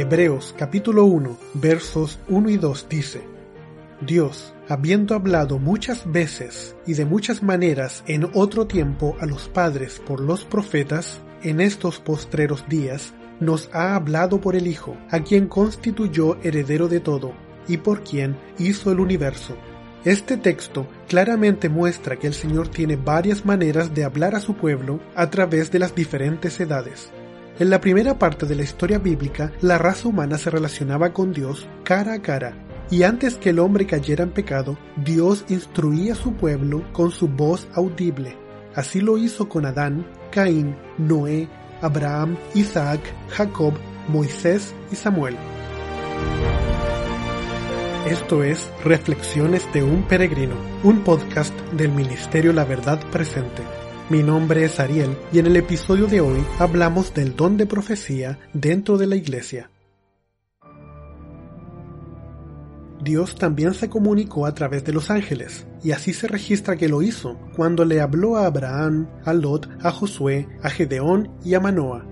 Hebreos capítulo 1 versos 1 y 2 dice, Dios, habiendo hablado muchas veces y de muchas maneras en otro tiempo a los padres por los profetas, en estos postreros días, nos ha hablado por el Hijo, a quien constituyó heredero de todo, y por quien hizo el universo. Este texto claramente muestra que el Señor tiene varias maneras de hablar a su pueblo a través de las diferentes edades. En la primera parte de la historia bíblica, la raza humana se relacionaba con Dios cara a cara, y antes que el hombre cayera en pecado, Dios instruía a su pueblo con su voz audible. Así lo hizo con Adán, Caín, Noé, Abraham, Isaac, Jacob, Moisés y Samuel. Esto es Reflexiones de un Peregrino, un podcast del Ministerio La Verdad Presente. Mi nombre es Ariel y en el episodio de hoy hablamos del don de profecía dentro de la iglesia. Dios también se comunicó a través de los ángeles, y así se registra que lo hizo cuando le habló a Abraham, a Lot, a Josué, a Gedeón y a Manoah.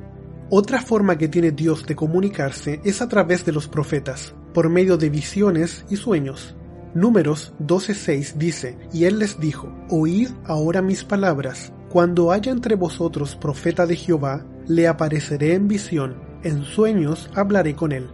Otra forma que tiene Dios de comunicarse es a través de los profetas, por medio de visiones y sueños. Números 12:6 dice, y él les dijo, Oíd ahora mis palabras, cuando haya entre vosotros profeta de Jehová, le apareceré en visión, en sueños hablaré con él.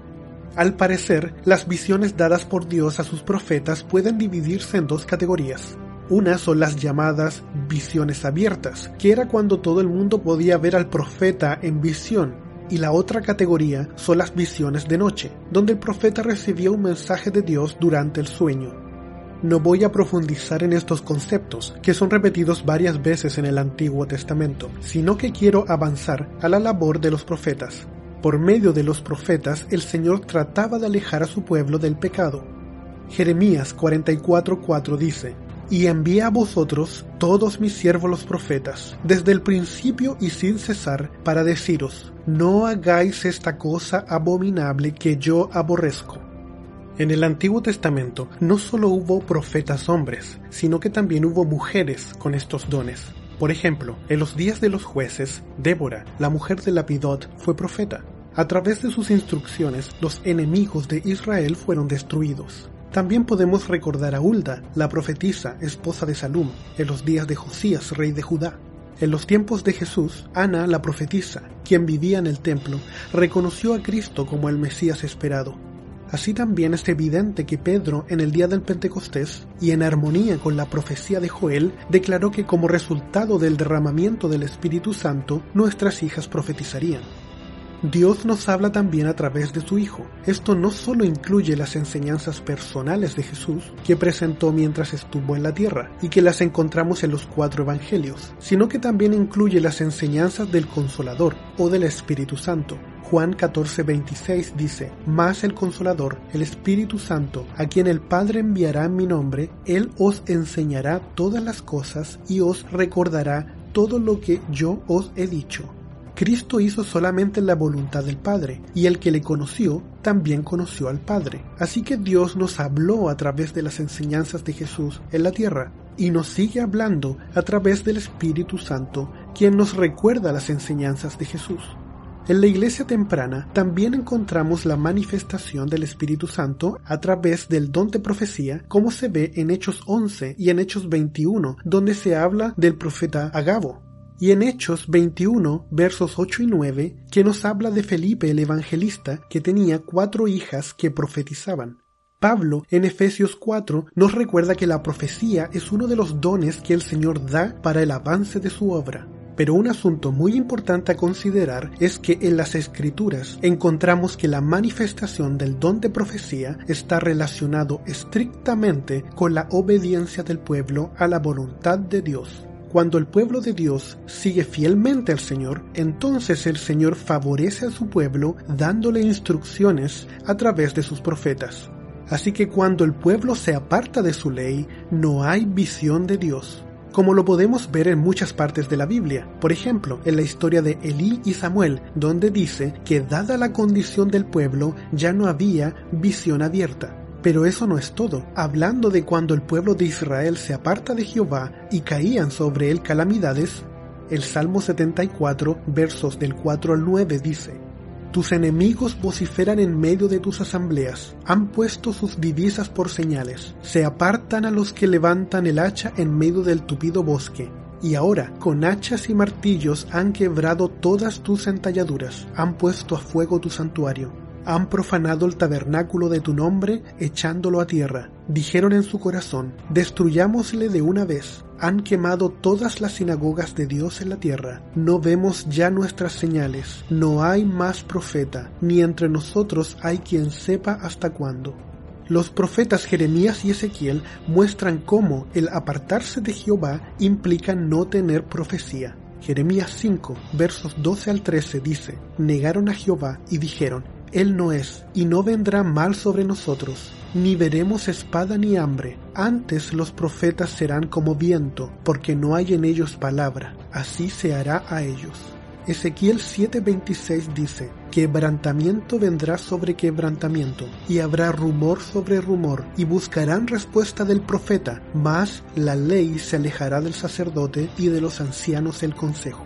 Al parecer, las visiones dadas por Dios a sus profetas pueden dividirse en dos categorías. Una son las llamadas visiones abiertas, que era cuando todo el mundo podía ver al profeta en visión, y la otra categoría son las visiones de noche, donde el profeta recibía un mensaje de Dios durante el sueño. No voy a profundizar en estos conceptos, que son repetidos varias veces en el Antiguo Testamento, sino que quiero avanzar a la labor de los profetas. Por medio de los profetas, el Señor trataba de alejar a su pueblo del pecado. Jeremías 44:4 dice, y envía a vosotros todos mis siervos los profetas, desde el principio y sin cesar, para deciros, no hagáis esta cosa abominable que yo aborrezco. En el Antiguo Testamento no solo hubo profetas hombres, sino que también hubo mujeres con estos dones. Por ejemplo, en los días de los jueces, Débora, la mujer de Lapidot, fue profeta. A través de sus instrucciones, los enemigos de Israel fueron destruidos. También podemos recordar a Hulda, la profetisa, esposa de Salum, en los días de Josías, rey de Judá. En los tiempos de Jesús, Ana, la profetisa, quien vivía en el templo, reconoció a Cristo como el Mesías esperado Así también es evidente que Pedro en el día del Pentecostés, y en armonía con la profecía de Joel, declaró que como resultado del derramamiento del Espíritu Santo, nuestras hijas profetizarían. Dios nos habla también a través de su Hijo. Esto no solo incluye las enseñanzas personales de Jesús que presentó mientras estuvo en la tierra y que las encontramos en los cuatro evangelios, sino que también incluye las enseñanzas del Consolador o del Espíritu Santo, Juan 14:26 dice, Mas el Consolador, el Espíritu Santo, a quien el Padre enviará en mi nombre, Él os enseñará todas las cosas y os recordará todo lo que yo os he dicho. Cristo hizo solamente la voluntad del Padre, y el que le conoció también conoció al Padre. Así que Dios nos habló a través de las enseñanzas de Jesús en la tierra, y nos sigue hablando a través del Espíritu Santo, quien nos recuerda las enseñanzas de Jesús. En la iglesia temprana también encontramos la manifestación del Espíritu Santo a través del don de profecía, como se ve en Hechos 11 y en Hechos 21, donde se habla del profeta Agabo. Y en Hechos 21, versos 8 y 9, que nos habla de Felipe el evangelista, que tenía cuatro hijas que profetizaban. Pablo, en Efesios 4, nos recuerda que la profecía es uno de los dones que el Señor da para el avance de su obra. Pero un asunto muy importante a considerar es que en las escrituras encontramos que la manifestación del don de profecía está relacionado estrictamente con la obediencia del pueblo a la voluntad de Dios. Cuando el pueblo de Dios sigue fielmente al Señor, entonces el Señor favorece a su pueblo dándole instrucciones a través de sus profetas. Así que cuando el pueblo se aparta de su ley, no hay visión de Dios como lo podemos ver en muchas partes de la Biblia. Por ejemplo, en la historia de Elí y Samuel, donde dice que dada la condición del pueblo ya no había visión abierta. Pero eso no es todo. Hablando de cuando el pueblo de Israel se aparta de Jehová y caían sobre él calamidades, el Salmo 74, versos del 4 al 9 dice, tus enemigos vociferan en medio de tus asambleas, han puesto sus divisas por señales, se apartan a los que levantan el hacha en medio del tupido bosque. Y ahora, con hachas y martillos han quebrado todas tus entalladuras, han puesto a fuego tu santuario, han profanado el tabernáculo de tu nombre echándolo a tierra. Dijeron en su corazón, destruyámosle de una vez. Han quemado todas las sinagogas de Dios en la tierra. No vemos ya nuestras señales. No hay más profeta, ni entre nosotros hay quien sepa hasta cuándo. Los profetas Jeremías y Ezequiel muestran cómo el apartarse de Jehová implica no tener profecía. Jeremías 5, versos 12 al 13 dice, Negaron a Jehová y dijeron, él no es, y no vendrá mal sobre nosotros, ni veremos espada ni hambre. Antes los profetas serán como viento, porque no hay en ellos palabra, así se hará a ellos. Ezequiel 7:26 dice, quebrantamiento vendrá sobre quebrantamiento, y habrá rumor sobre rumor, y buscarán respuesta del profeta, mas la ley se alejará del sacerdote y de los ancianos el consejo.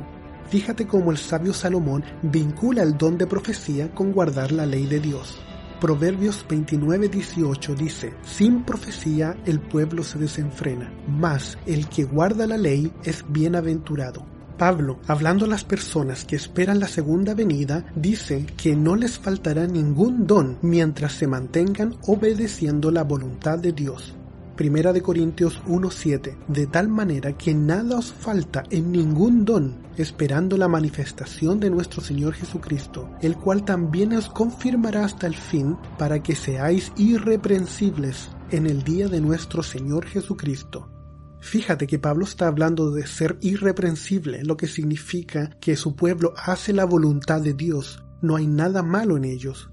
Fíjate cómo el sabio Salomón vincula el don de profecía con guardar la ley de Dios. Proverbios 29:18 dice, Sin profecía el pueblo se desenfrena, mas el que guarda la ley es bienaventurado. Pablo, hablando a las personas que esperan la segunda venida, dice que no les faltará ningún don mientras se mantengan obedeciendo la voluntad de Dios. Primera de Corintios 1:7, de tal manera que nada os falta en ningún don, esperando la manifestación de nuestro Señor Jesucristo, el cual también os confirmará hasta el fin, para que seáis irreprensibles en el día de nuestro Señor Jesucristo. Fíjate que Pablo está hablando de ser irreprensible, lo que significa que su pueblo hace la voluntad de Dios, no hay nada malo en ellos,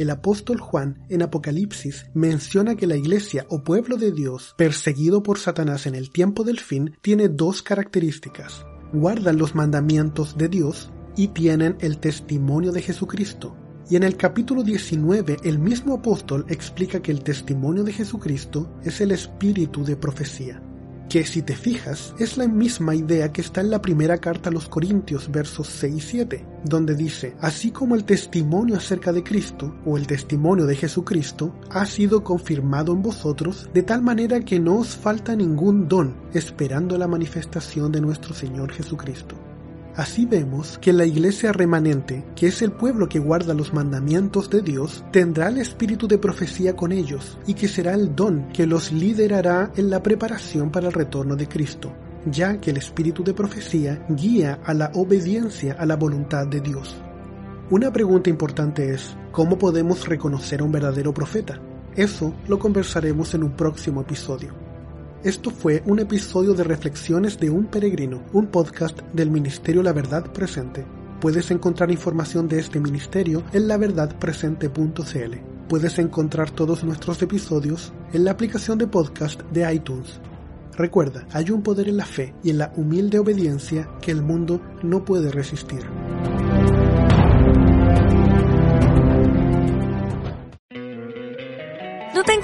el apóstol Juan en Apocalipsis menciona que la iglesia o pueblo de Dios perseguido por Satanás en el tiempo del fin tiene dos características. Guardan los mandamientos de Dios y tienen el testimonio de Jesucristo. Y en el capítulo 19 el mismo apóstol explica que el testimonio de Jesucristo es el espíritu de profecía que si te fijas es la misma idea que está en la primera carta a los Corintios versos 6 y 7, donde dice, así como el testimonio acerca de Cristo o el testimonio de Jesucristo ha sido confirmado en vosotros, de tal manera que no os falta ningún don, esperando la manifestación de nuestro Señor Jesucristo. Así vemos que la iglesia remanente, que es el pueblo que guarda los mandamientos de Dios, tendrá el espíritu de profecía con ellos y que será el don que los liderará en la preparación para el retorno de Cristo, ya que el espíritu de profecía guía a la obediencia a la voluntad de Dios. Una pregunta importante es, ¿cómo podemos reconocer a un verdadero profeta? Eso lo conversaremos en un próximo episodio. Esto fue un episodio de Reflexiones de un Peregrino, un podcast del Ministerio La Verdad Presente. Puedes encontrar información de este ministerio en laverdadpresente.cl. Puedes encontrar todos nuestros episodios en la aplicación de podcast de iTunes. Recuerda, hay un poder en la fe y en la humilde obediencia que el mundo no puede resistir.